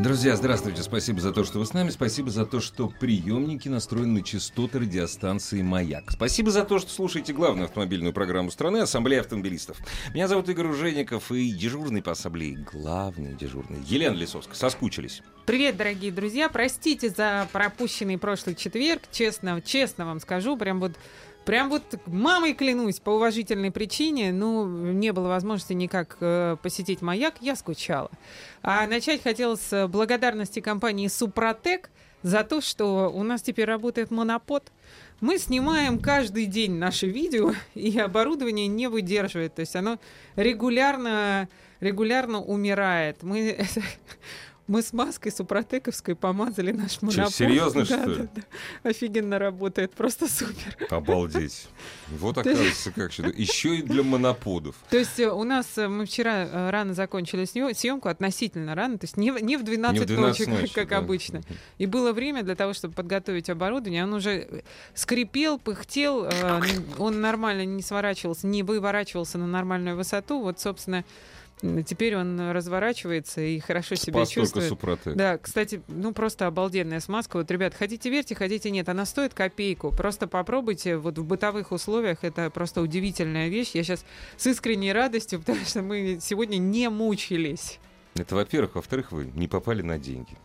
Друзья, здравствуйте. Спасибо за то, что вы с нами. Спасибо за то, что приемники настроены на частоты радиостанции «Маяк». Спасибо за то, что слушаете главную автомобильную программу страны «Ассамблея автомобилистов». Меня зовут Игорь Ужеников и дежурный по ассамблее, главный дежурный, Елена Лисовская. Соскучились. Привет, дорогие друзья. Простите за пропущенный прошлый четверг. Честно, честно вам скажу, прям вот Прям вот мамой клянусь, по уважительной причине, ну, не было возможности никак э, посетить маяк, я скучала. А начать хотелось с благодарности компании Супротек за то, что у нас теперь работает монопод. Мы снимаем каждый день наши видео, и оборудование не выдерживает. То есть оно регулярно, регулярно умирает. Мы мы с маской супротековской помазали наш монопол. Что, серьезно, да, что ли? Да, да. Офигенно работает, просто супер. Обалдеть. Вот оказывается, как что Еще и для моноподов. То есть э, у нас, э, мы вчера э, рано закончили съемку, относительно рано, то есть не, не в 12, не в 12 ночи, ночи, как да. обычно. И было время для того, чтобы подготовить оборудование. Он уже скрипел, пыхтел, он нормально не сворачивался, не выворачивался на нормальную высоту. Вот, собственно, Теперь он разворачивается и хорошо Спас себя чувствует. Супротек. Да, кстати, ну просто обалденная смазка. Вот, ребят, хотите верьте, хотите нет, она стоит копейку. Просто попробуйте. Вот в бытовых условиях это просто удивительная вещь. Я сейчас с искренней радостью, потому что мы сегодня не мучились. Это во-первых. Во-вторых, вы не попали на деньги.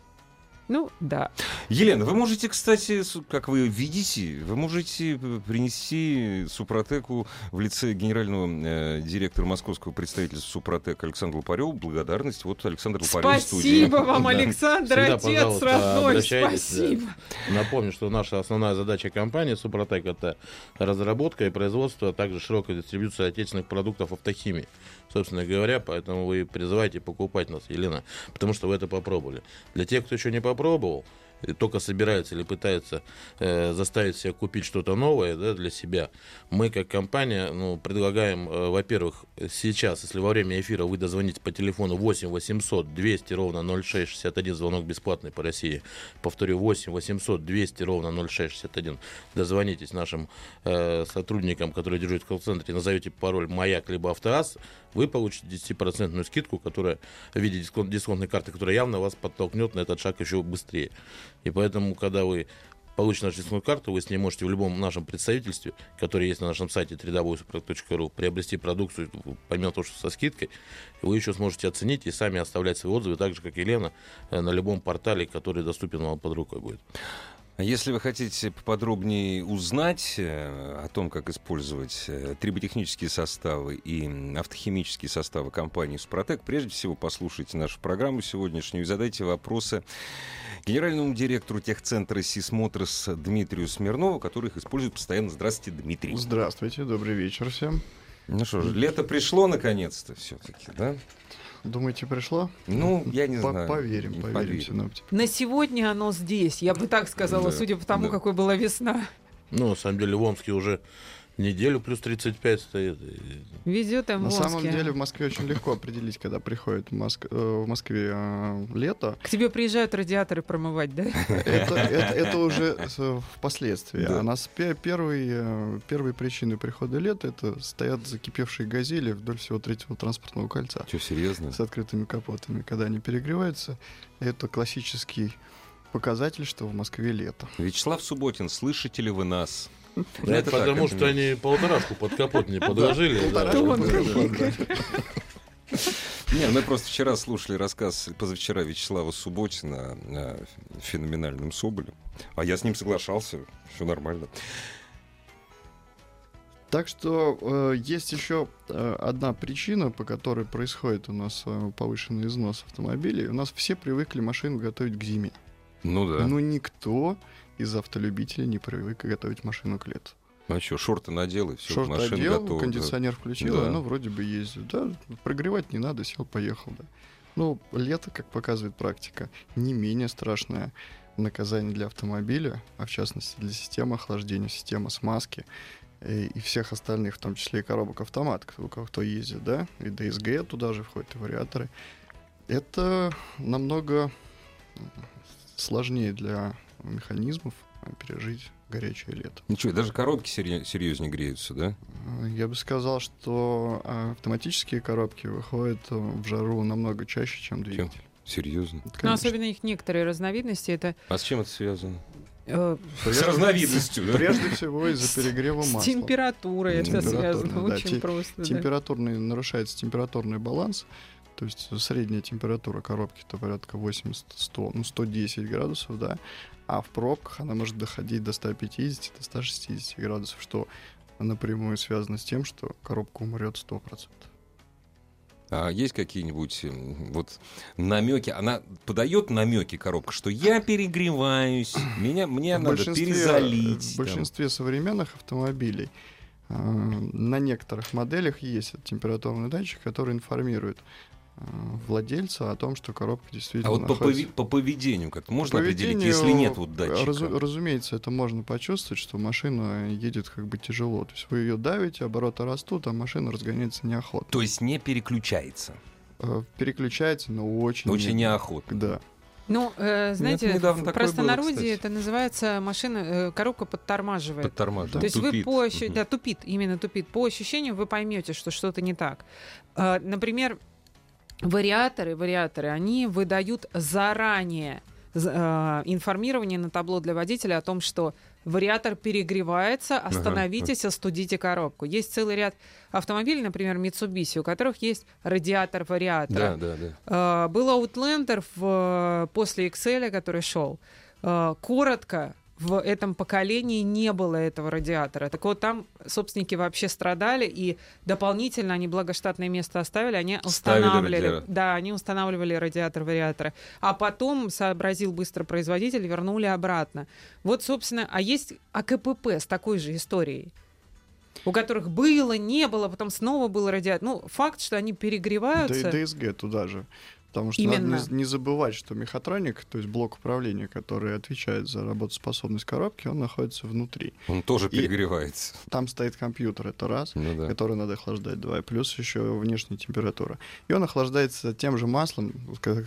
Ну, да. Елена, вы можете, кстати, как вы видите, вы можете принести Супротеку в лице генерального э, директора московского представительства Супротек Александра Лупарева благодарность. Вот Александр Лупарев Спасибо вам, Александр, да. отец Всегда, родной, спасибо. Напомню, что наша основная задача компании Супротек это разработка и производство, а также широкая дистрибьюция отечественных продуктов автохимии собственно говоря, поэтому вы призываете покупать нас, Елена, потому что вы это попробовали. Для тех, кто еще не попробовал, только собирается или пытается э, заставить себя купить что-то новое да, для себя, мы как компания ну, предлагаем, э, во-первых, сейчас, если во время эфира вы дозвоните по телефону 8 800 200 ровно 0661, звонок бесплатный по России, повторю, 8 800 200 ровно 0661, дозвонитесь нашим э, сотрудникам, которые держат в колл-центре, назовете пароль «Маяк» либо «Автоаз», вы получите 10% скидку, которая в виде дисконт, дисконтной карты, которая явно вас подтолкнет на этот шаг еще быстрее. И поэтому, когда вы получите нашу дисконтную карту, вы с ней можете в любом нашем представительстве, которое есть на нашем сайте www.suprotec.ru, приобрести продукцию, помимо того, что со скидкой, вы еще сможете оценить и сами оставлять свои отзывы, так же, как и Лена, э, на любом портале, который доступен вам под рукой будет. Если вы хотите поподробнее узнать э, о том, как использовать э, триботехнические составы и автохимические составы компании «Супротек», прежде всего послушайте нашу программу сегодняшнюю и задайте вопросы генеральному директору техцентра «Сисмотрос» Дмитрию Смирнову, который их использует постоянно. Здравствуйте, Дмитрий. Здравствуйте, добрый вечер всем. Ну что же, лето пришло наконец-то все-таки, да? Думаете, пришло? Ну, я не знаю. Поверим, поверим синоптикам. На сегодня оно здесь, я бы так сказала, да, судя по тому, да. какой была весна. Ну, на самом деле, в Омске уже неделю плюс 35 стоит. Везет им На самом деле в Москве очень легко определить, когда приходит в, Моск... Э, в Москве э, лето. К тебе приезжают радиаторы промывать, да? Это, это, это уже впоследствии. Да. А нас первые, э, первые причины прихода лета это стоят закипевшие газели вдоль всего третьего транспортного кольца. Что, серьезно? С открытыми капотами. Когда они перегреваются, это классический показатель, что в Москве лето. Вячеслав Субботин, слышите ли вы нас? Да, это потому что они полторашку под капот не подложили. Не, мы просто вчера слушали рассказ, позавчера Вячеслава Субботина о феноменальном Соболе. А я с ним соглашался, все нормально. Так что э, есть еще э, одна причина, по которой происходит у нас э, повышенный износ автомобилей. У нас все привыкли машину готовить к зиме. Ну да. Но никто из автолюбителей не привык готовить машину к лету. Ну а что, шорты надел и все, Шорты машина одел, готова. кондиционер да. включил, да. оно вроде бы ездит. Да, прогревать не надо, сел, поехал, да. Ну, лето, как показывает практика, не менее страшное наказание для автомобиля, а в частности для системы охлаждения, системы смазки и, и всех остальных, в том числе и коробок автомат, кто, кто ездит, да, и DSG туда же входят, и вариаторы. Это намного сложнее для механизмов пережить горячее лето. Ничего, даже коробки серьезнее греются, да? Я бы сказал, что автоматические коробки выходят в жару намного чаще, чем двигатель. Чем? Серьезно? Ну, особенно их некоторые разновидности. Это... А с чем это связано? Э, с разновидностью, да? Прежде всего из-за перегрева масла. С температурой это связано, очень просто. Температурный, нарушается температурный баланс, то есть средняя температура коробки то порядка 80-100, ну 110 градусов, да, а в пробках она может доходить до 150-160 градусов, что напрямую связано с тем, что коробка умрет 100%. А есть какие-нибудь вот намеки? Она подает намеки коробка, что я перегреваюсь, меня мне в надо перезалить. В большинстве там. современных автомобилей э, на некоторых моделях есть температурный датчик, который информирует владельца о том, что коробка действительно. А вот находится... по, поведению как-то можно по определить, если нет вот датчика? Разу, разумеется, это можно почувствовать, что машина едет как бы тяжело. То есть вы ее давите, обороты растут, а машина разгоняется неохотно. То есть не переключается? Э, переключается, но очень. Очень неохотно. Да. Ну, э, знаете, в простонародье было, это называется машина, э, коробка подтормаживает. Подтормаживает. То есть тупит. вы по ощущению, угу. да, тупит, именно тупит. По ощущению вы поймете, что что-то не так. Э, например, вариаторы, вариаторы, они выдают заранее э, информирование на табло для водителя о том, что вариатор перегревается, остановитесь, ага. остудите коробку. Есть целый ряд автомобилей, например, Mitsubishi, у которых есть радиатор вариатора. Да, да, да. Э, был Outlander в, после Excel, который шел. Э, коротко в этом поколении не было этого радиатора. Так вот, там собственники вообще страдали, и дополнительно они благоштатное место оставили, они устанавливали, да, они устанавливали радиатор вариатора. А потом сообразил быстро производитель, вернули обратно. Вот, собственно, а есть АКПП с такой же историей у которых было, не было, потом снова был радиатор. Ну, факт, что они перегреваются. Да и ДСГ туда же. Потому что Именно. надо не забывать, что мехатроник, то есть блок управления, который отвечает за работоспособность коробки, он находится внутри. Он тоже перегревается. И там стоит компьютер, это раз, ну, да. который надо охлаждать, два, плюс еще внешняя температура. И он охлаждается тем же маслом,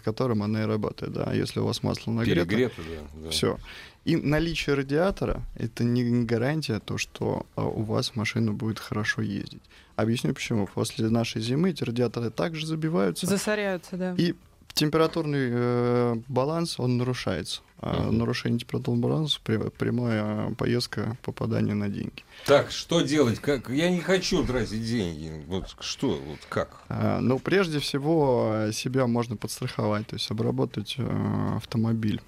которым она и работает. Да? Если у вас масло нагрето, Перегрето, да, да. все. И наличие радиатора — это не гарантия то, что а, у вас машина будет хорошо ездить. Объясню почему. После нашей зимы эти радиаторы также забиваются. Засоряются, да. И температурный э, баланс, он нарушается. А uh-huh. нарушение температурного баланса прямая поездка попадания на деньги. Так, что делать? Как? Я не хочу тратить деньги. Вот что, вот как? А, ну, прежде всего, себя можно подстраховать, то есть обработать э, автомобиль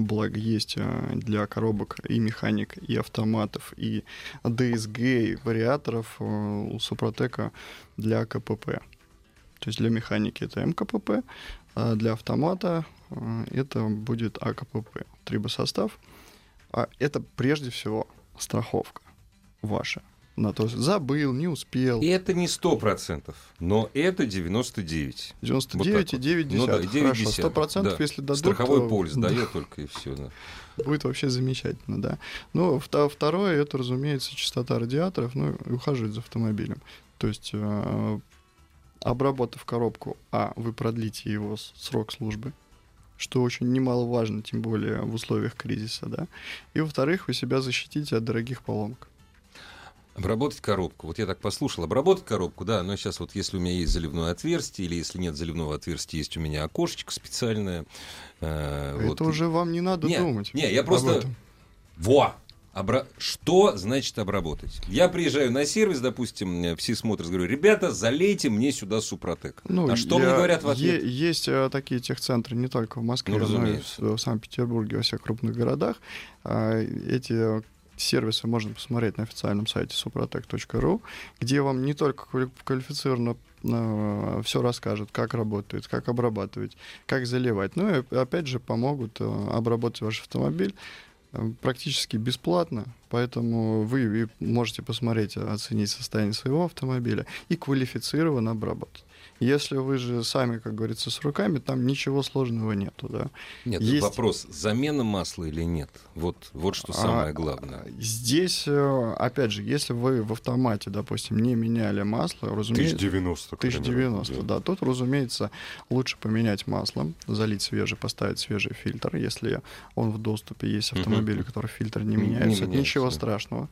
благо есть э, для коробок и механик, и автоматов, и DSG, и вариаторов э, у Супротека для КПП. То есть для механики это МКПП, а для автомата э, это будет АКПП, трибосостав. А это прежде всего страховка ваша на то забыл, не успел. И это не сто процентов, но это 99. 99,9. Вот ну, да, 9 Хорошо, сто процентов, да. если дадут... Страховой то... полис да. дает только и все. Да. Будет вообще замечательно, да. Ну, второе, это, разумеется, частота радиаторов, ну, и ухаживать за автомобилем. То есть, э, обработав коробку, а, вы продлите его срок службы, что очень немаловажно, тем более в условиях кризиса, да. И, во-вторых, вы себя защитите от дорогих поломок. Обработать коробку. Вот я так послушал. Обработать коробку, да, но сейчас вот если у меня есть заливное отверстие, или если нет заливного отверстия, есть у меня окошечко специальное. Э, Это вот. уже вам не надо не, думать. Не, я просто... Во! Обра... Что значит обработать? Я приезжаю на сервис, допустим, все смотрят, говорю, ребята, залейте мне сюда Супротек. Ну, а что я... мне говорят в ответ? Е- есть а, такие техцентры не только в Москве, ну, но и в, в Санкт-Петербурге, во всех крупных городах. А, эти сервисы можно посмотреть на официальном сайте suprotec.ru, где вам не только квалифицированно э, все расскажут, как работает, как обрабатывать, как заливать. Ну и опять же помогут э, обработать ваш автомобиль э, практически бесплатно, поэтому вы можете посмотреть, оценить состояние своего автомобиля и квалифицированно обработать. Если вы же сами, как говорится, с руками, там ничего сложного нету, да. Нет, Есть- вопрос, замена масла или нет? Вот, вот что самое А, главное. Здесь, э, опять же, если вы в автомате, допустим, не меняли масло, разумеется... 1090, к примеру, 1090, да. Тут, разумеется, лучше поменять масло, залить свежий, поставить свежий фильтр, если он в доступе. Есть автомобили, у которых фильтр не Не меняется. Ничего да. страшного.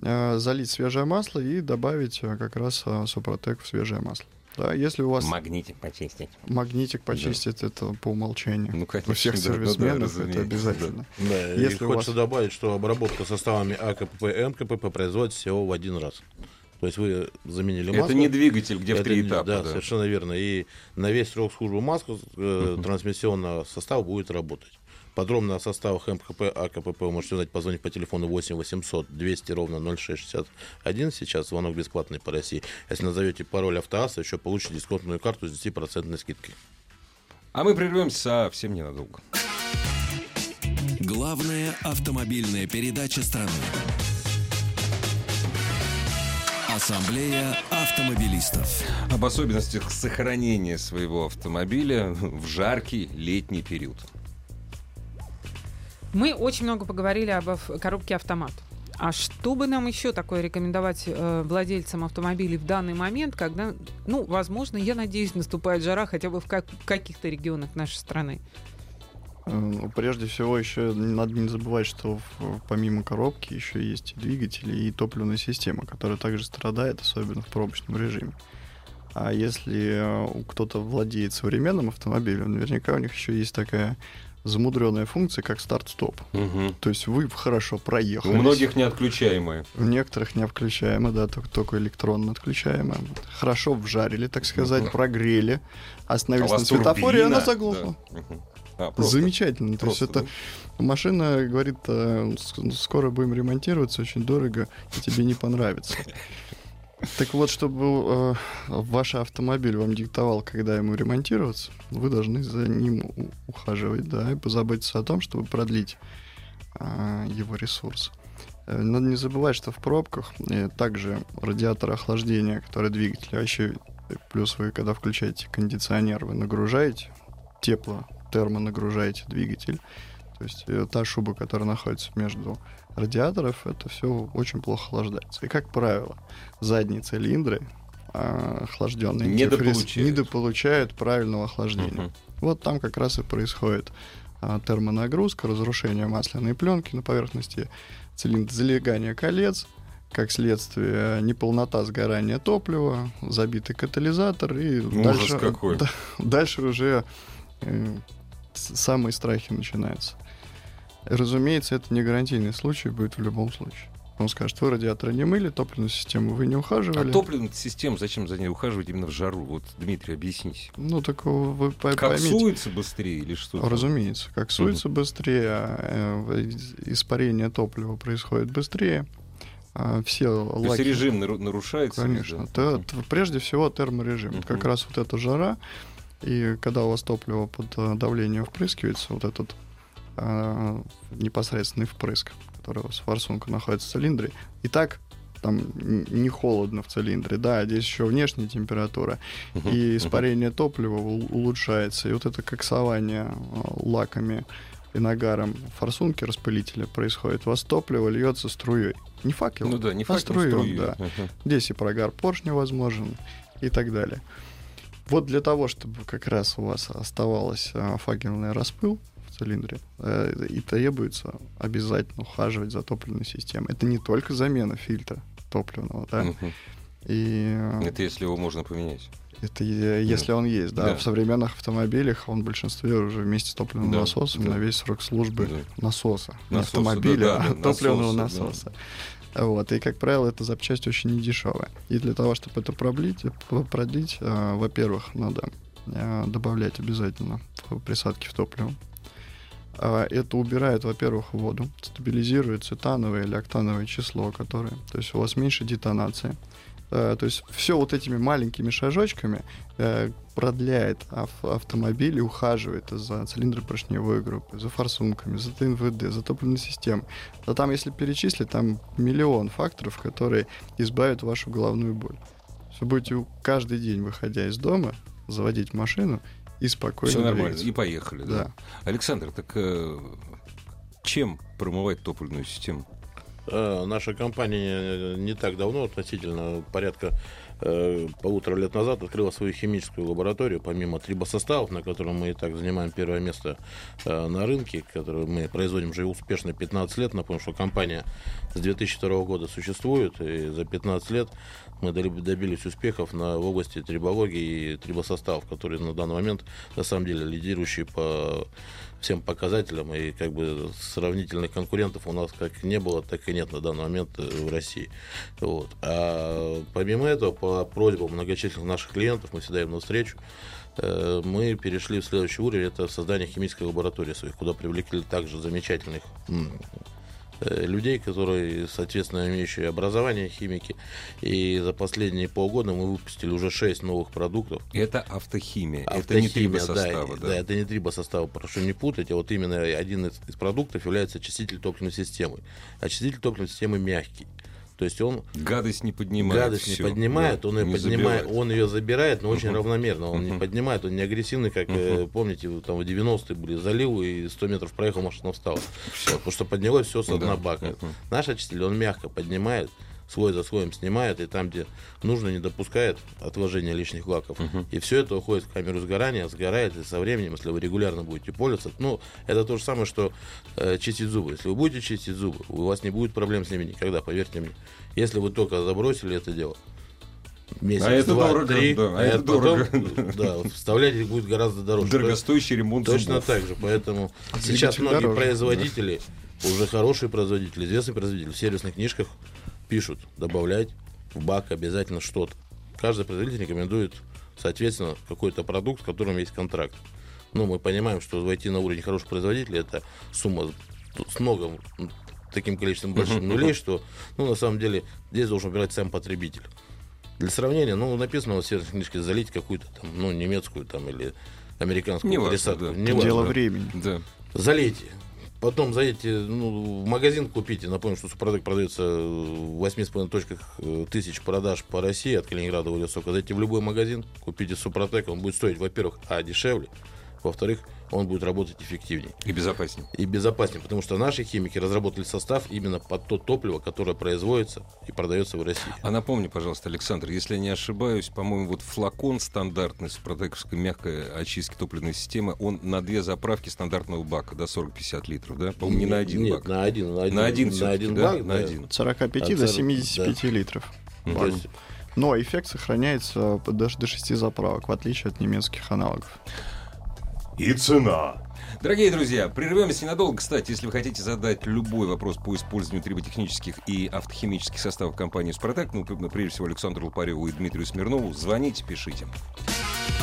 Э, Залить свежее масло и добавить э, как раз Супротек в свежее масло. Да, если у вас Магнитик почистить. магнитик почистить, это по умолчанию. Ну, конечно, У всех да, ну да, сервисменов разумеется, это обязательно. Да, и Если у хочется вас- добавить, что обработка составами АКПП и МКПП производится всего в один раз. То есть вы заменили масло. Это не двигатель, где в Это три не- этапа. Да, да. совершенно верно. И на весь срок службы масла э, трансмиссионного состава будет работать. Подробно о составах МКП, АКПП вы можете узнать, позвонить по телефону 8 800 200 ровно 0661. Сейчас звонок бесплатный по России. Если назовете пароль автоаса, еще получите дисконтную карту с 10% скидкой. А мы прервемся совсем ненадолго. Главная автомобильная передача страны. Ассамблея автомобилистов. Об особенностях сохранения своего автомобиля в жаркий летний период. Мы очень много поговорили об коробке автомат. А что бы нам еще такое рекомендовать э, владельцам автомобилей в данный момент, когда, ну, возможно, я надеюсь, наступает жара хотя бы в как- каких-то регионах нашей страны? Ну, Прежде всего, еще надо не забывать, что помимо коробки еще есть и двигатели и топливная система, которая также страдает, особенно в пробочном режиме. А если э, кто-то владеет современным автомобилем, наверняка у них еще есть такая замудренная функция, как старт-стоп. То есть вы хорошо проехали. У многих неотключаемые. У некоторых не включаемо, да, только, только электронно отключаемо. Вот. Хорошо вжарили, так сказать, Мгм. прогрели, А остановились вас на светофоре, и она заглохла. Да. Мгм. А, просто- Замечательно. То есть просто, это машина говорит, э, скоро будем ремонтироваться, очень дорого, и тебе не понравится. Так вот, чтобы э, ваш автомобиль вам диктовал, когда ему ремонтироваться, вы должны за ним ухаживать, да, и позаботиться о том, чтобы продлить а, его ресурс. Э, Надо не забывать, что в пробках э, также радиатор охлаждения, который двигатель, а еще э, плюс вы, когда включаете кондиционер, вы нагружаете тепло, термонагружаете двигатель. То есть э, та шуба, которая находится между радиаторов, это все очень плохо охлаждается. И, как правило, задние цилиндры а, охлажденные Недополучают. недополучают правильного охлаждения. Мгм. Вот там как раз и происходит а, термонагрузка, разрушение масляной пленки на поверхности цилиндра, залегание колец, как следствие неполнота сгорания топлива, забитый катализатор и Ужас дальше, какой. да, дальше уже э, самые страхи начинаются. Разумеется, это не гарантийный случай будет в любом случае. Он скажет, вы радиаторы не мыли, топливную систему вы не А ухаживали. топливная система, зачем за ней ухаживать именно в жару? Вот, Дмитрий, объясните. Ну, так вы по- поймите. суется быстрее или что? Разумеется, как суется быстрее, а, э, испарение топлива происходит быстрее, а, все То есть лаки... режим нару- нарушается? Конечно. везде? То- Мгм. т- прежде всего терморежим. Мгм. Как раз вот эта жара, и когда у вас топливо под э, давлением впрыскивается, вот этот а, непосредственный впрыск, который у вас форсунка находится в цилиндре, и так там не холодно в цилиндре, да, а здесь еще внешняя температура, и испарение топлива улучшается, и вот это коксование а, лаками и нагаром форсунки распылителя происходит. У вас топливо льется струей. Не факел, Ну да, не а факел, струей, струю. да. Здесь и прогар поршня возможен и так далее. Вот для того, чтобы как раз у вас оставалось а, факельный распыл цилиндре, э, и требуется обязательно ухаживать за топливной системой. Это не только замена фильтра топливного, да, и э, Это если его можно поменять. это если он есть, да. Да. В современных автомобилях он в большинстве уже вместе с топливным Да, насосом да. на весь срок службы Да. насоса. Не Насоса, автомобиля, да, да, а да, топливного насоса, да. насоса. Вот, и, как правило, эта запчасть очень недешевая. И для того, чтобы это продлить, п- продлить э, во-первых, надо э, добавлять обязательно присадки в топливо. А, Это убирает, во-первых, воду, стабилизирует цетановое или октановое число, которое... То есть у вас меньше детонации. Э, То есть все вот этими маленькими шажочками э, продляет ав- автомобиль и ухаживает за цилиндропоршневой группой, за форсунками, за ТНВД, за топливной системой. А там, если перечислить, там миллион факторов, которые избавят вашу головную боль. Вы будете каждый день, выходя из дома, заводить машину и спокойно Все нормально. двигаться. И поехали, да. Да. Александр, так э, чем промывать топливную систему? Э, Наша компания не так давно, относительно порядка э, полутора лет назад, открыла свою химическую лабораторию, помимо трибосоставов, на котором мы и так занимаем первое место э, на рынке, который мы производим уже успешно 15 лет. Напомню, что компания с 2002 года существует, и за 15 лет мы добились успехов на, в области трибологии и трибосоставов, которые на данный момент на самом деле лидирующие по всем показателям, и как бы сравнительных конкурентов у нас как не было, так и нет на данный момент э, в России. Вот. А помимо этого, по просьбам многочисленных наших клиентов, мы всегда им навстречу, э, мы перешли в следующий уровень, это создание химической лаборатории своих, куда привлекли также замечательных людей, которые, соответственно, имеющие образование химики. И за последние полгода мы выпустили уже 6 новых продуктов, Это автохимия. это не Автохимия, трибосоставы, да, да. это не трибосоставы, прошу не путать, а вот именно один из, из продуктов является очиститель топливной системы. Очиститель топливной системы мягкий. То есть он Гадость не поднимает. гадость всё, не поднимает, да, он ее не поднимает, он ее забирает, но очень равномерно. Он не поднимает, он не агрессивный, как э, помните, там в 90-е были заливы и 100 метров проехал, машина встала. Потому что поднялось все с дна бака. Наш очиститель, он мягко поднимает, слой за слоем снимает, и там, где нужно, не допускает отложения лишних лаков. Мгм. И все это уходит в камеру сгорания, сгорает, и со временем, если вы регулярно будете пользоваться, ну, это то же самое, что э, чистить зубы. Если вы будете чистить зубы, у вас не будет проблем с ними никогда, поверьте мне. Если вы только забросили это дело, месяц, А это два, дорого, три, да, а а это это потом, дорого. да, вставлять их будет гораздо дороже. Дорогостоящий ремонт Точно зубов. так же, поэтому Двигатель сейчас многие дороже, производители, уже хорошие производители, известные производители в сервисных книжках пишут, добавлять в бак обязательно что-то. Каждый производитель рекомендует, соответственно, какой-то продукт, с которым есть контракт. Ну, мы понимаем, что войти на уровень хороших производителей это сумма с много м, таким количеством большим Мгм, нулей, что, ну, на самом деле, здесь должен убирать сам потребитель. Для сравнения, ну, написано в сервисной книжке залить какую-то там, ну, немецкую там или американскую Неважно, пересадку. да. Неважно. Дело времени. Да. Залейте. Потом заедете ну, в магазин купите. Напомню, что Супротек продается в 8,5 точках э, тысяч продаж по России от Калининграда Владивостока. Зайдите в любой магазин, купите Супротек. Он будет стоить, во-первых, а, дешевле. Во-вторых, он будет работать эффективнее И безопаснее. и безопаснее, потому что наши химики разработали состав именно под то топливо, которое производится и продается в России. А напомни, пожалуйста, Александр, если я не ошибаюсь, по-моему, вот флакон стандартный супротековской мягкой очистки топливной системы, он на две заправки стандартного бака, до 40-50 литров, да? По-моему, не на один Нет, бак. на один. На один, На один на один да? бак, На да. один. От 45 От до 40, 75 литров. Ну, то Ладно. есть Но эффект сохраняется даже до 6 заправок, в отличие от немецких аналогов. И цена. Дорогие друзья, прервемся ненадолго. Кстати, если вы хотите задать любой вопрос по использованию триботехнических и автохимических составов компании «Супротек», ну, п- прежде всего, Александру Лопареву и Дмитрию Смирнову, звоните, пишите.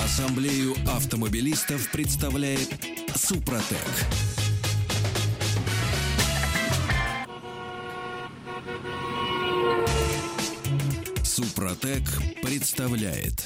Ассамблею автомобилистов представляет Супротек. Супротек представляет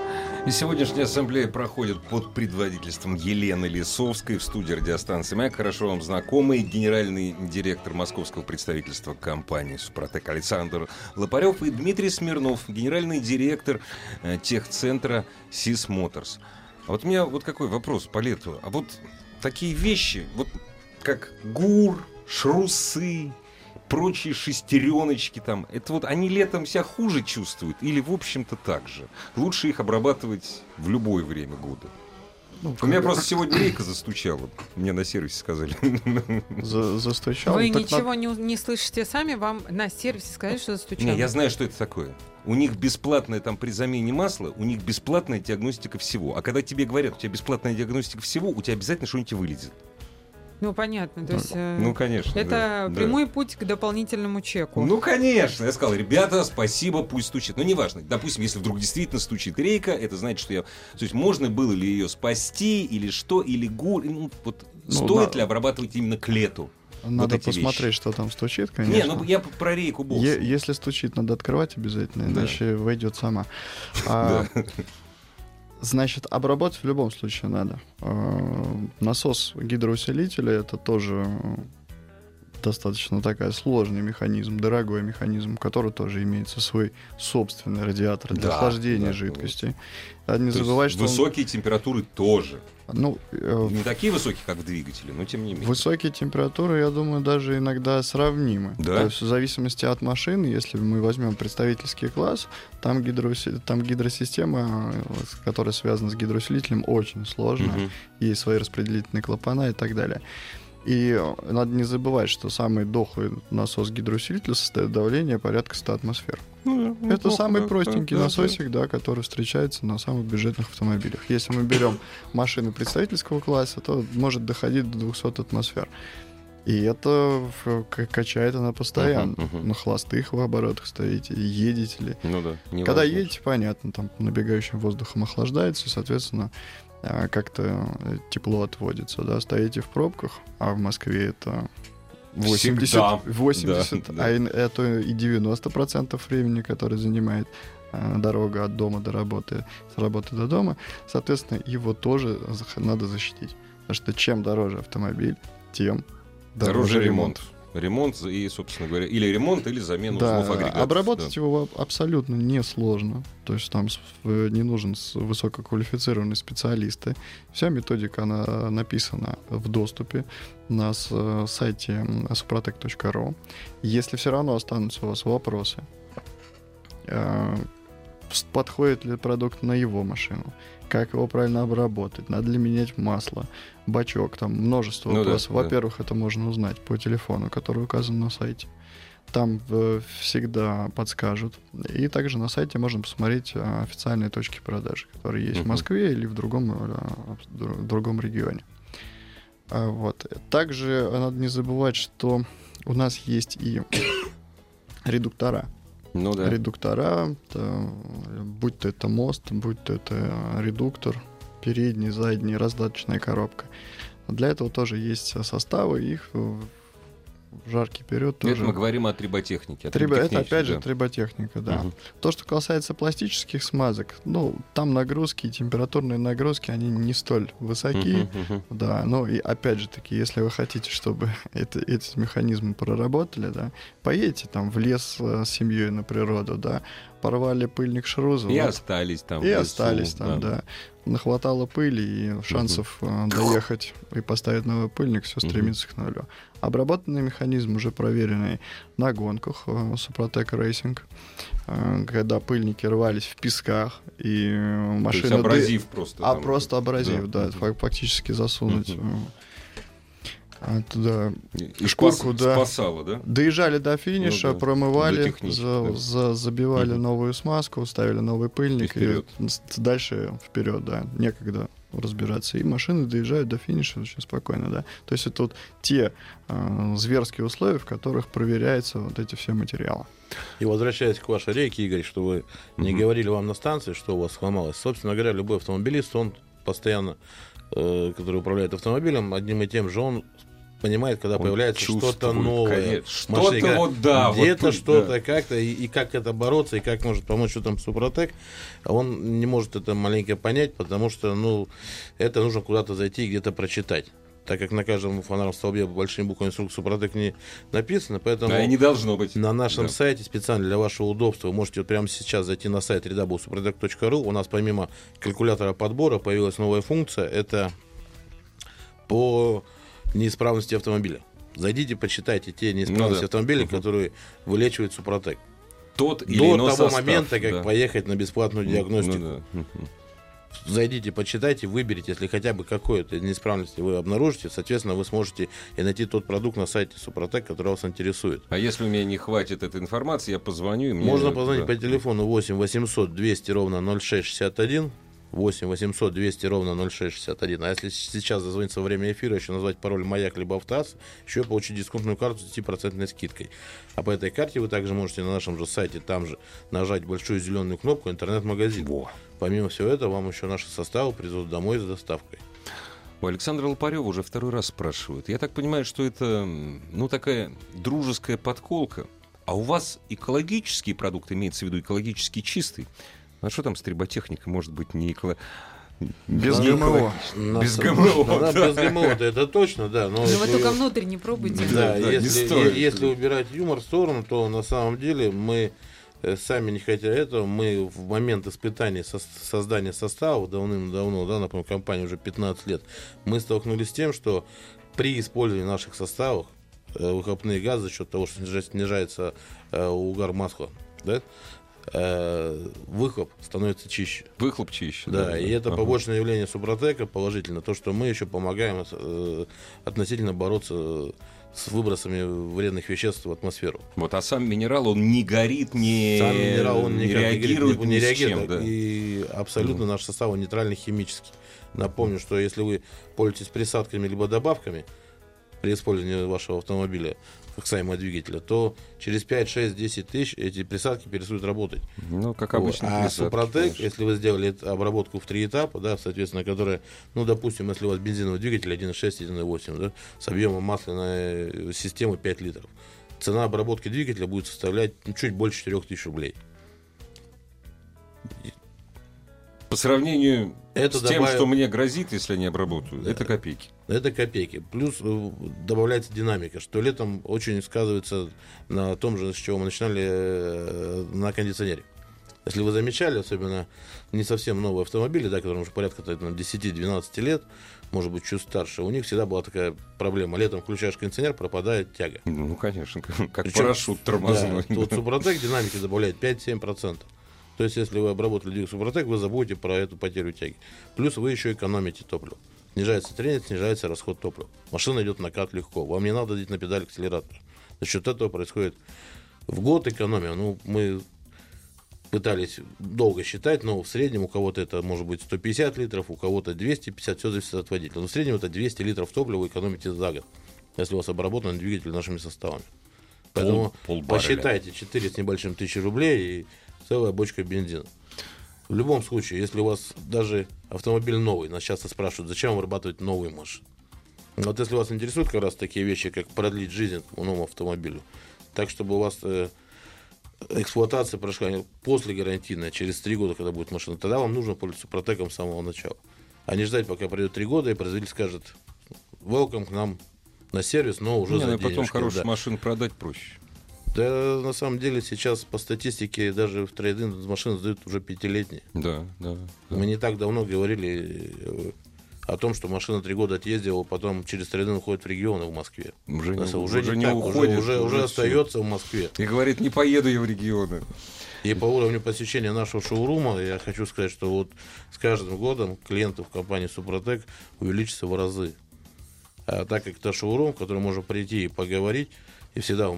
И сегодняшняя ассамблея проходит под предводительством Елены Лисовской в студии радиостанции «Маяк». Хорошо вам знакомый генеральный директор московского представительства компании «Супротек» Александр Лопарев и Дмитрий Смирнов, генеральный директор э, техцентра «СИС Моторс». А вот у меня вот какой вопрос по лету. А вот такие вещи, вот как ГУР, шрусы, прочие шестереночки там, это вот они летом себя хуже чувствуют или в общем-то так же? Лучше их обрабатывать в любое время года. Ну, У меня просто сегодня рейка застучала. Мне на сервисе сказали. за- застучал. Вы так на- ничего не, у- не слышите сами, вам на сервисе сказали, что застучало. Не, я знаю, что это такое. У них бесплатная там при замене масла, у них бесплатная диагностика всего. А когда тебе говорят, у тебя бесплатная диагностика всего, у тебя обязательно что-нибудь вылезет. Ну, понятно. То есть, э, Ну, конечно. это да, да. прямой путь к дополнительному чеку. Ну, конечно. Я сказал, ребята, спасибо, пусть стучит. Ну, неважно. Допустим, если вдруг действительно стучит рейка, это значит, что я... То есть можно было ли ее спасти, или что, или гур... Ну, вот Ну, стоит да. ли обрабатывать именно к лету? Надо эти посмотреть, вещи. что там стучит, Не, конечно. ну я про рейку бокс. Е- если стучит, надо открывать обязательно, Да. иначе войдет сама. А, Значит, обработать в любом случае надо. А, Насос гидроусилителя это тоже достаточно такая сложный механизм, дорогой механизм, у которого тоже имеется свой собственный радиатор для Да, охлаждения да, жидкости. Надо не То есть забывать, что он- Высокие температуры тоже. ну, э, Не такие высокие, как в двигателе, но тем не менее. Высокие температуры, я думаю, даже иногда сравнимы. Да? То есть в зависимости от машины, если мы возьмем представительский класс, там, гидроуси- там гидросистема, э, которая связана с гидроусилителем, очень сложная. Мгм. Есть свои распределительные клапана и так далее. И э, надо не забывать, что самый дохлый насос гидроусилителя состоит давление порядка 100 атмосфер. Ну, Это неплохо, самый да, простенький да, насосик, да, который встречается на самых бюджетных автомобилях. Если мы берем машины представительского класса, то может доходить до 200 атмосфер. И это в- к- качает она постоянно. Мгм, мгм. На холостых вы оборотах стоите, едете ли. Ну да. Когда едете, понятно, там набегающим воздухом охлаждается, и, соответственно, как-то э, тепло отводится, да, стоите в пробках, а в Москве это 80, Всегда. 80 Да, да. а и, это и 90% времени, которое занимает а, дорога от дома до работы, с работы до дома, соответственно, его тоже надо защитить. Потому что чем дороже автомобиль, тем Дороже, дороже, ремонт. Ремонт и, собственно говоря, или ремонт, или замена Да, узлов агрегатов. обработать да. его абсолютно несложно. То есть там не нужен высококвалифицированный специалисты. Вся методика она написана в доступе на сайте suprotec.ru. Если все равно останутся у вас вопросы, э, подходит ли продукт на его машину, как его правильно обработать, надо ли менять масло, бачок, там множество Ну да, вопросов. да. Во-первых, это можно узнать по телефону, который указан на сайте. Там э, всегда подскажут. И также на сайте можно посмотреть э, официальные точки продажи, которые есть в Мгм. Москве или в другом, э, в дру- другом регионе. А, Вот. Также надо не забывать, что у нас есть и редуктора. Ну да. Редуктора, э, будь то это мост, будь то это редуктор, передний, задний, раздаточная коробка. Для этого тоже есть составы, их э, в жаркий период Это тоже. мы говорим о триботехнике. о Триба- это опять же триботехника, да. Мгм. То, что касается пластических смазок, ну, там нагрузки, температурные нагрузки, они не столь высоки. Мгм, мгм. Да, ну и опять же таки, если вы хотите, чтобы это, эти механизмы проработали, да, поедете там в лес э, с семьей на природу, да, порвали пыльник шруза, И вот, остались там. и лесу, остались там, да. Нахватало пыли, и шансов э, доехать и поставить новый пыльник, все стремится к нулю. Обработанный механизм, уже проверенный на гонках э, Suprotec Racing, э, когда пыльники рвались в песках, и э, То есть машина... абразив просто. а там. просто абразив, да, фак- фактически засунуть Мгм. Туда. И шкурку, спас- да. Спасало, да? Доезжали до финиша, Ну да, промывали, до за- да. за- забивали Мгм. новую смазку, ставили новый пыльник И вперед. с- дальше вперед, да, некогда разбираться. И машины доезжают до финиша очень спокойно, да. То есть это вот те э, зверские условия, в которых проверяются вот эти все материалы. И возвращаясь к вашей рейке, Игорь, что вы не Мгм. говорили вам на станции, что у вас сломалось. Собственно говоря, любой автомобилист, он постоянно, э, который управляет автомобилем, одним и тем же, он понимает, когда Он появляется что-то новое. Что-то когда вот, да, вот Где-то тут, что-то да. как-то, и, и как это бороться, и как может помочь что там Супротек, он не может это маленько понять, потому что, ну, это нужно куда-то зайти и где-то прочитать. Так как на каждом фонарном столбе большими буквами инструкции Супротек не написано, поэтому... Да, и не должно быть. На нашем Да. сайте специально для вашего удобства вы можете вот прямо сейчас зайти на сайт www.suprotec.ru. У нас помимо калькулятора подбора появилась новая функция. Это по неисправности автомобиля. Зайдите, почитайте те неисправности Ну да. автомобиля, Мгм. которые вылечивает Супротек. Тот или До того состав, момента, как да. поехать на бесплатную диагностику. Ну да. Зайдите, почитайте, выберите, если хотя бы какую-то неисправность вы обнаружите, соответственно, вы сможете и найти тот продукт на сайте Супротек, который вас интересует. А если у меня не хватит этой информации, я позвоню и мне... Можно позвонить да. по телефону 8 800 200 ровно 0661. 8 800 200 ровно 0661. А если сейчас дозвониться во время эфира, еще назвать пароль «Маяк» либо «Автоаз», еще получить дисконтную карту с 10% скидкой. А по этой карте вы также можете на нашем же сайте там же нажать большую зеленую кнопку «Интернет-магазин». Помимо всего этого, вам еще наши составы придут домой с доставкой. У Александра Лопарева уже второй раз спрашивают. Я так понимаю, что это, ну, такая дружеская подколка. А у вас экологический продукт, имеется в виду экологически чистый? А что там с триботехникой может быть не эко... Без не ГМО. Без ГМО, да, да. Без ГМО, да, это точно, да. Но Но вы если- только внутрь не пробуйте. Да, Да, не если, стоит. е- если убирать юмор в сторону, то на самом деле мы э, сами не хотя этого, мы в момент испытания со- создания состава давным-давно, да, например, компания уже 15 лет, мы столкнулись с тем, что при использовании наших составов э, выхлопные газы за счет того, что снижается, снижается э, угар масла, да, выхлоп становится чище. Выхлоп чище. Да, и это Ага. побочное явление Супротека положительно, то, что мы еще помогаем э, относительно бороться с выбросами вредных веществ в атмосферу. Вот, а сам минерал, он не горит, не, Сам минерал, он не реагирует не, ни не реагирует, чем, да. и абсолютно наш состав он нейтральный химический. Напомню, что если вы пользуетесь присадками либо добавками при использовании вашего автомобиля, как самого двигателя, то через 5, 6, 10 тысяч эти присадки перестают работать. Ну, как Вот. обычно. А присадки, Супротек, конечно. если вы сделали обработку в три этапа, да, соответственно, которая, ну, допустим, если у вас бензиновый двигатель 1.6, 1.8, да, с объемом масляной системы 5 литров, цена обработки двигателя будет составлять ну, чуть больше 4 тысяч рублей. По сравнению Это с тем, добавил- что мне грозит, если не обработаю, это копейки. Это копейки. Плюс э, добавляется динамика, что летом очень сказывается на том же, с чего мы начинали, э, на кондиционере. Если вы замечали, особенно не совсем новые автомобили, да, которым уже порядка там, 10-12 лет, может быть, чуть старше, у них всегда была такая проблема. Летом включаешь кондиционер, пропадает тяга. Ну, конечно, как, как Причем- парашют тормозной. Да, вот Супротек динамики добавляет 5-7%. То есть, если вы обработали двигатель Супротек, вы забудете про эту потерю тяги. Плюс вы еще экономите топливо. Снижается трение, снижается расход топлива. Машина идет накат легко. Вам не надо дать на педаль акселератора. За счет этого происходит в год экономия. Ну, мы пытались долго считать, но в среднем у кого-то это может быть 150 литров, у кого-то 250, все зависит от водителя. Но в среднем это 200 литров топлива вы экономите за год, если у вас обработан двигатель нашими составами. Поэтому полбарреля. посчитайте 4 с небольшим тысячи рублей и целая бочка бензина. В любом случае, если у вас даже автомобиль новый, нас часто спрашивают, зачем вырабатывать новые машины. Вот если вас интересуют как раз такие вещи, как продлить жизнь новому автомобилю, так чтобы у вас э, эксплуатация прошла после гарантийная, через три года, когда будет машина, тогда вам нужно пользоваться Протеком с самого начала. А не ждать, пока пройдет три года, и производитель скажет, welcome к нам на сервис, но уже Не, за ну потом денежки». хорошую Да. машину продать проще. Да, на самом деле сейчас по статистике даже в трейдинг машины сдают уже пятилетние. Да, да. да. Мы не так давно говорили э, о том, что машина три года отъездила, потом через трейдинг уходит в регионы в Москве. Уже, не, уже, уже не не так, уходит. уже, уже, уже остается в Москве. И говорит, не поеду я в регионы. И по уровню посещения нашего шоурума, я хочу сказать, что вот с каждым годом клиентов компании Супротек увеличится в разы. А так как это шоурум, в который можно прийти и поговорить, и всегда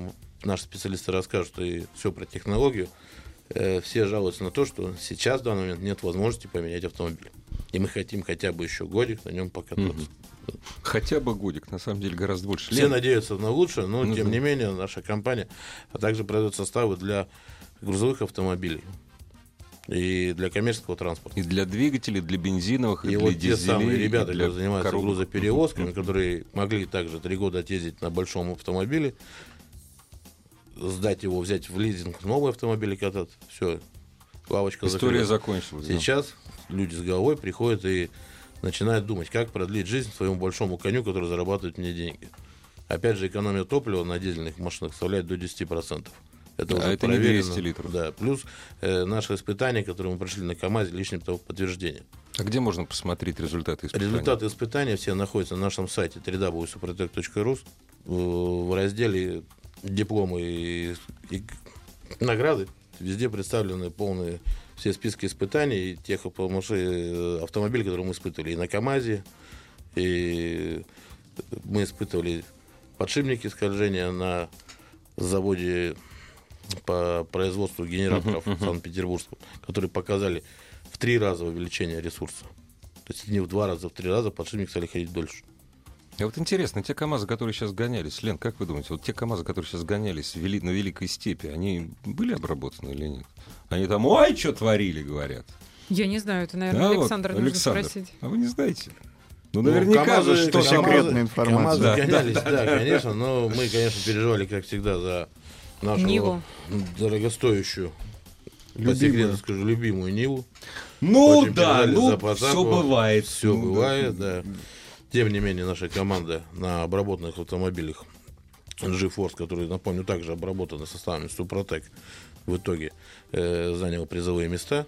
наши специалисты расскажут и все про технологию, э, все жалуются на то, что сейчас в данный момент нет возможности поменять автомобиль. И мы хотим хотя бы еще годик на нем покататься. Хотя бы годик, на самом деле гораздо больше. Все Лен, надеются на лучшее, но Ну тем да. не менее наша компания а также продает составы для грузовых автомобилей и для коммерческого транспорта. и для двигателей, для бензиновых, и, И для вот те дизелей, самые и ребята, которые занимаются коробок. грузоперевозками, которые могли также три года отъездить на большом автомобиле, сдать его, взять в лизинг новый автомобиль и кататься. Все, лавочка История закончилась. да. Сейчас люди с головой приходят и начинают думать, как продлить жизнь своему большому коню, который зарабатывает мне деньги. Опять же, экономия топлива на дизельных машинах составляет до 10%. Это А уже это не проверено. 200 литров. Да, плюс э, наши испытания, которые мы прошли на КАМАЗе, лишним того подтверждение. А где можно посмотреть результаты испытаний? Результаты испытания все находятся на нашем сайте www.suprotec.ru в разделе дипломы и, и награды. Везде представлены полные все списки испытаний и тех автомаши- автомобилей, которые мы испытывали и на КАМАЗе, и мы испытывали подшипники скольжения на заводе по производству генераторов в Санкт-Петербургском, которые показали в три раза увеличение ресурса. То есть не в два раза, а в три раза подшипник стали ходить дольше. А вот интересно, те КАМАЗы, которые сейчас гонялись, Лен, как вы думаете, вот те КАМАЗы, которые сейчас гонялись вели- на Великой Степи, они были обработаны или нет? Они там, ой, что творили, говорят. Я не знаю, это, наверное, Да, вот, Александр нужно Александр, спросить. А вы не знаете? Ну, Ну, наверняка КамАЗы- же что КамАЗы- секретная информация. КамАЗы Да, гонялись, да, конечно, но мы, конечно, переживали, как всегда, за нашу Ниву. дорогостоящую, по Любимую. секрету скажу, любимую Ниву. Ну Очень да, ну все бывает. Все Ну, да. бывает, да. Тем не менее, наша команда на обработанных автомобилях GeForce, которые, напомню, также обработаны составами Супротек, в итоге э, заняла призовые места.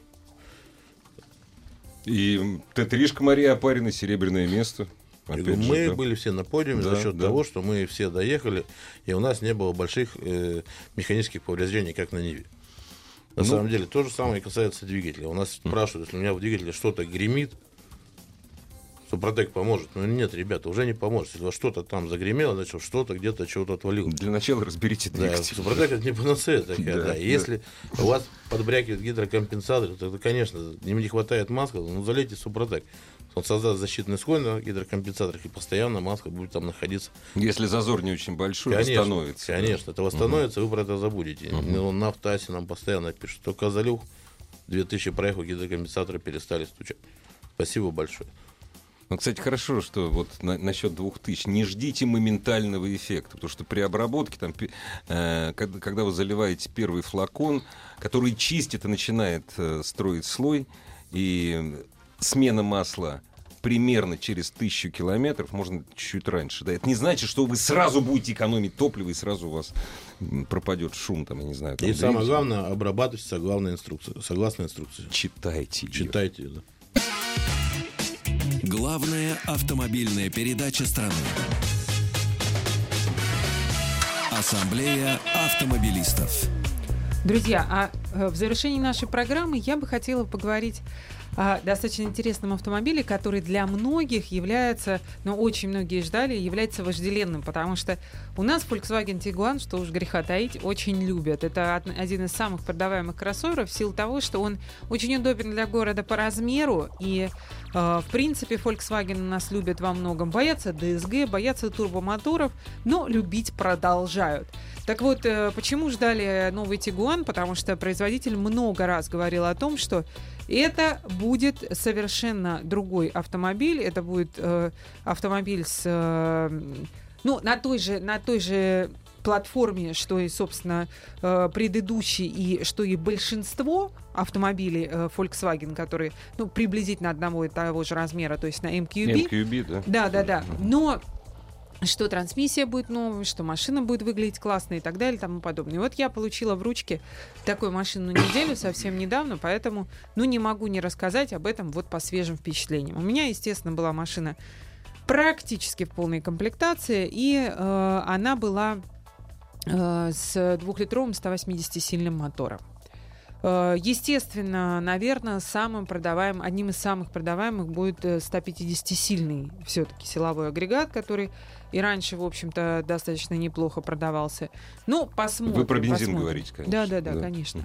И Т-3 Мария Апарина, серебряное место. Опять говорю, же, мы да. были все на подиуме Да, за счет да. того, что мы все доехали, и у нас не было больших э, механических повреждений, как на Ниве. На Ну. самом деле, то же самое касается двигателя. У нас спрашивают, если у меня в двигателе что-то гремит, Супротек поможет. Но нет, ребята, уже не поможет. Если у вас что-то там загремело, значит, что-то где-то чего-то отвалилось. Для начала разберите Да, двигатель. Супротек это не панацея такая, Да, да. да. Если у вас подбрякивает гидрокомпенсатор, то, конечно, им не хватает маска, ну залейте Супротек. Он создаст защитный слой на гидрокомпенсаторах, и постоянно маска будет там находиться. Если зазор не очень большой, Конечно, восстановится. да. конечно, это восстановится, вы про это забудете. Ну, На автоасе нам постоянно пишут, только залил, 2000 проехал, гидрокомпенсаторы перестали стучать. Спасибо большое. Ну, кстати, хорошо, что вот на- насчет 2000. Не ждите моментального эффекта, потому что при обработке, там, э, когда, когда вы заливаете первый флакон, который чистит и начинает э, строить слой, и смена масла примерно через тысячу километров, можно чуть-чуть раньше. Да. Это не значит, что вы сразу будете экономить топливо, и сразу у вас пропадет шум, там, я не знаю. там, И самое двигатель. главное, обрабатывайте согласно инструкции. Согласно инструкции. Читайте. Читайте ее. Да. Главная автомобильная передача страны. Ассамблея автомобилистов. Друзья, а э, в завершении нашей программы я бы хотела поговорить о достаточно интересном автомобиле, который для многих является, ну, очень многие ждали, является вожделенным, потому что у нас Volkswagen Tiguan, что уж греха таить, очень любят. Это од- один из самых продаваемых кроссоверов в силу того, что он очень удобен для города по размеру, и, э, в принципе, Volkswagen нас любят во многом. Боятся DSG, боятся турбомоторов, но любить продолжают. Так вот, э, почему ждали новый Тигуан? Потому что производитель много раз говорил о том, что это будет совершенно другой автомобиль. Это будет э, автомобиль с, э, ну, на той же, на той же платформе, что и, собственно, э, предыдущий и что и большинство автомобилей э, Volkswagen, которые, ну, приблизительно одного и того же размера, то есть на MQB. MQB, да? Да, да, да. Но что трансмиссия будет новой, что машина будет выглядеть классно и так далее и тому подобное. И вот я получила в ручке такую машину неделю совсем недавно, поэтому, ну, не могу не рассказать об этом вот по свежим впечатлениям. У меня, естественно, была машина практически в полной комплектации, и э, она была э, с двухлитровым 180-сильным мотором. Э, Естественно, наверное, самым продаваемым, одним из самых продаваемых будет э, 150-сильный все-таки силовой агрегат, который и раньше, в общем-то, достаточно неплохо продавался. Ну, посмотрим. Вы про бензин посмотрим. говорите, конечно. Да, да, да, конечно.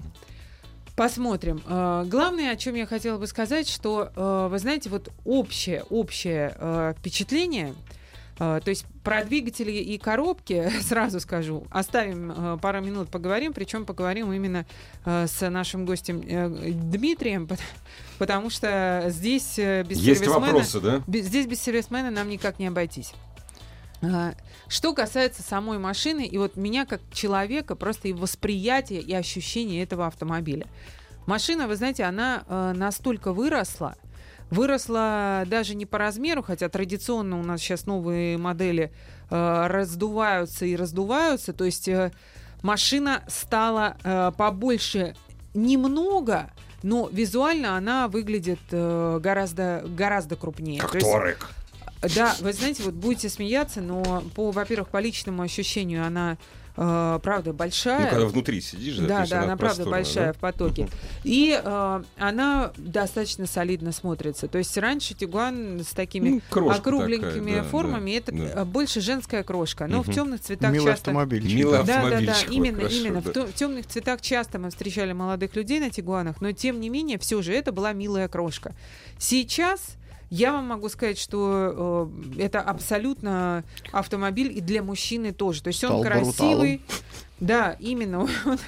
Посмотрим. Э, Главное, о чем я хотела бы сказать, что, э, вы знаете, вот общее, общее э, впечатление, э, то есть про двигатели и коробки, сразу скажу, оставим э, пару минут, поговорим, причем поговорим именно э, с нашим гостем э, Дмитрием, пот- потому что здесь без Есть сервисмена- вопросы, да? Здесь без сервисмена нам никак не обойтись. А, Что касается самой машины, и вот меня как человека, просто и восприятие, и ощущение этого автомобиля. Машина, вы знаете, она настолько выросла, выросла даже не по размеру, хотя традиционно у нас сейчас новые модели э, раздуваются и раздуваются, то есть э, машина стала э, побольше немного, но визуально она выглядит э, гораздо, гораздо крупнее. Как То есть- Торек. да, вы знаете, вот будете смеяться, но по, во-первых, по личному ощущению она э, правда большая. Ну, когда внутри сидишь, да, Да, да, она правда большая да? в потоке. И э, она достаточно солидно смотрится. То есть раньше Тигуан с такими Ну, округленькими такая, да, формами да, это да. больше женская крошка. Но Мгм. в темных цветах Милый часто. автомобильчик. Милый да. Да, да, да, именно, хорошо, именно. да. В, темных цветах часто мы встречали молодых людей на Тигуанах, но тем не менее, все же это была милая крошка. Сейчас я вам могу сказать, что э, это абсолютно автомобиль и для мужчины тоже. То есть он Стал красивый. Да, именно. Он,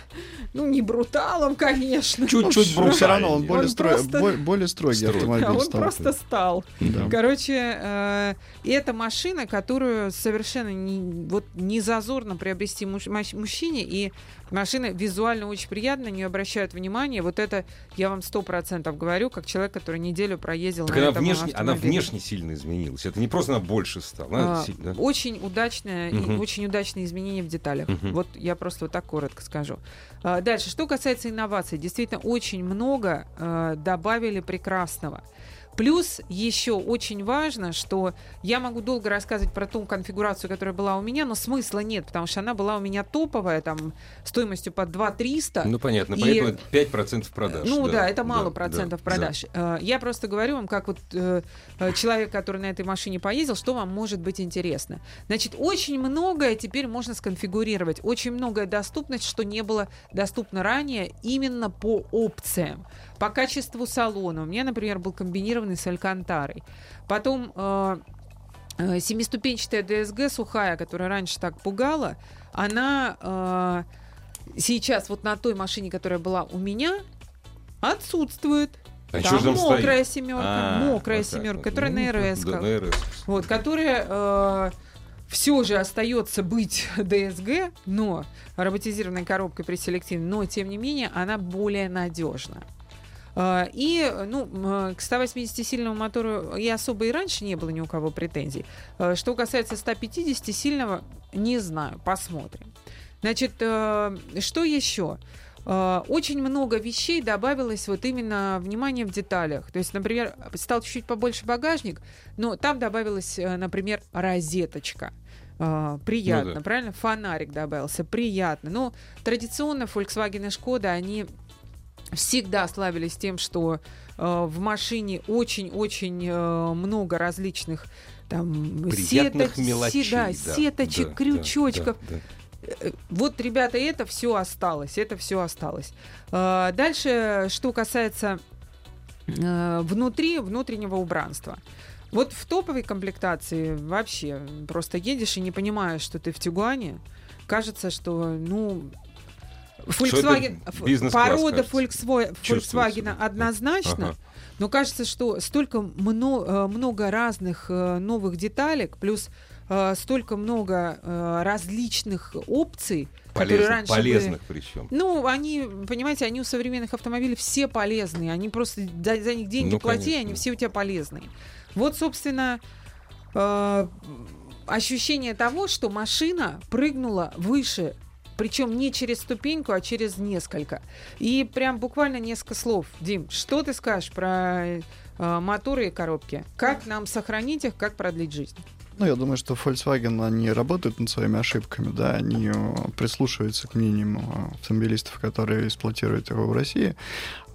ну, не бруталом, конечно. Чуть-чуть Ну, все равно он более, Он стро- просто- бо- более строгий автомобиль А он стал. просто стал. Да. Короче, э, и это машина, которую совершенно не, вот, не зазорно приобрести муж- мужчине, и машина визуально очень приятная, на нее обращают внимание. Вот это я вам сто процентов говорю, как человек, который неделю проездил Так на она этом внешне, она внешне сильно изменилась. Это не просто она больше стала. она А, си- да. Очень удачное, и Мгм. очень удачные изменения в деталях. Мгм. Вот я просто вот так коротко скажу. А, Дальше, что касается инноваций, действительно очень много э, добавили прекрасного. Плюс еще очень важно, что я могу долго рассказывать про ту конфигурацию, которая была у меня, но смысла нет, потому что она была у меня топовая, там, стоимостью под 2 300. Ну, понятно, И- поэтому это 5% продаж. Ну да, это мало да, процентов да, продаж. Э, Я просто говорю вам, как вот э, э, человек, который на этой машине поездил, что вам может быть интересно. Значит, очень многое теперь можно сконфигурировать, очень многое доступность, что не было доступно ранее именно по опциям. По качеству салона. У меня, например, был комбинированный с Алькантарой. Потом э, э, семиступенчатая ДСГ сухая, которая раньше так пугала, она э, сейчас вот на той машине, которая была у меня, отсутствует. А Там там мокрая стоит? семерка, А, мокрая вот семерка, которая Ну, на РС. Да, на РС. Вот, которая все же остается быть ДСГ, но роботизированной коробкой при селективе, но тем не менее она более надежна. А, И, ну, м, к 180-сильному мотору и особо и раньше не было ни у кого претензий. А, Что касается 150-сильного, не знаю, посмотрим. Значит, э, что еще? Э, Очень много вещей добавилось вот именно внимание в деталях. То есть, например, стал чуть-чуть побольше багажник, но там добавилась, э, например, розеточка. Э, Приятно, Ну да. правильно? Фонарик добавился, приятно. Но традиционно Volkswagen и Skoda, они всегда славились тем, что э, в машине очень-очень э, много различных там Приятных сеток- мелочей. се- да, да, сеточек, да, крючочков. да, да. Э, Вот, ребята, это все осталось, это все осталось. Э, Дальше, что касается э, внутри, внутреннего убранства. Вот в топовой комплектации вообще просто едешь и не понимаешь, что ты в Тюгане. Кажется, что, ну, Volkswagen, порода. Volkswagen, Volkswagen однозначно, Ага. но кажется, что столько мно- э, много разных э, новых деталек, плюс э, столько много различных опций, которые Полезных, раньше были- полезных причем. ну, они, понимаете, они у современных автомобилей все полезные. Они просто за, за них деньги Ну, плати, конечно. они все у тебя полезные. Вот, собственно, э, ощущение того, что машина прыгнула выше. Причем не через ступеньку, а через несколько. И прям буквально несколько слов. Дим, что ты скажешь про э, моторы и коробки? Как нам сохранить их, как продлить жизнь? Ну, я думаю, что Volkswagen, они работают над своими ошибками, да, они э, прислушиваются к мнениям э, автомобилистов, которые эксплуатируют его в России.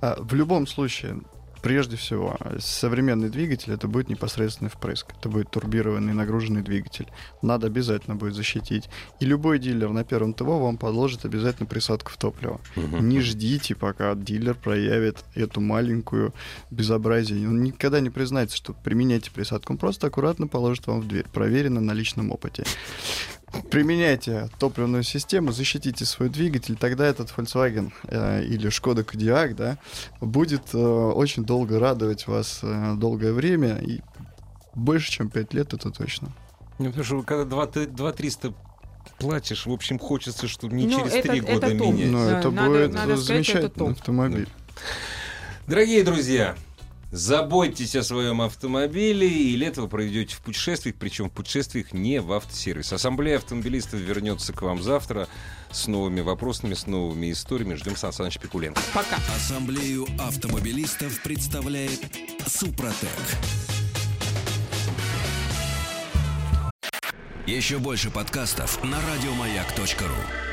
А В любом случае, прежде всего, современный двигатель это будет непосредственный впрыск. Это будет турбированный нагруженный двигатель. Надо обязательно будет защитить. И любой дилер на первом ТВО вам подложит обязательно присадку в топливо. Мгм. Не ждите, пока дилер проявит эту маленькую безобразие. Он никогда не признается, что применяйте присадку. Он просто аккуратно положит вам в дверь. Проверено на личном опыте. Применяйте топливную систему, защитите свой двигатель, тогда этот Volkswagen э, или Skoda Kodiaq, да, будет э, очень долго радовать вас э, долгое время и больше, чем 5 лет, это точно. Ну, потому что когда 2-300 платишь, в общем, хочется, чтобы не Ну, через это- 3 это года менять. Но Да, это надо- будет надо сказать, это замечательный топ. автомобиль. Дорогие друзья, заботьтесь о своем автомобиле, и лето вы проведете в путешествиях, причем в путешествиях не в автосервис. Ассамблея автомобилистов вернется к вам завтра с новыми вопросами, с новыми историями. Ждем Сан Саныч Пикуленко. Пока. Ассамблею автомобилистов представляет Супротек. Еще больше подкастов на радиомаяк.ру.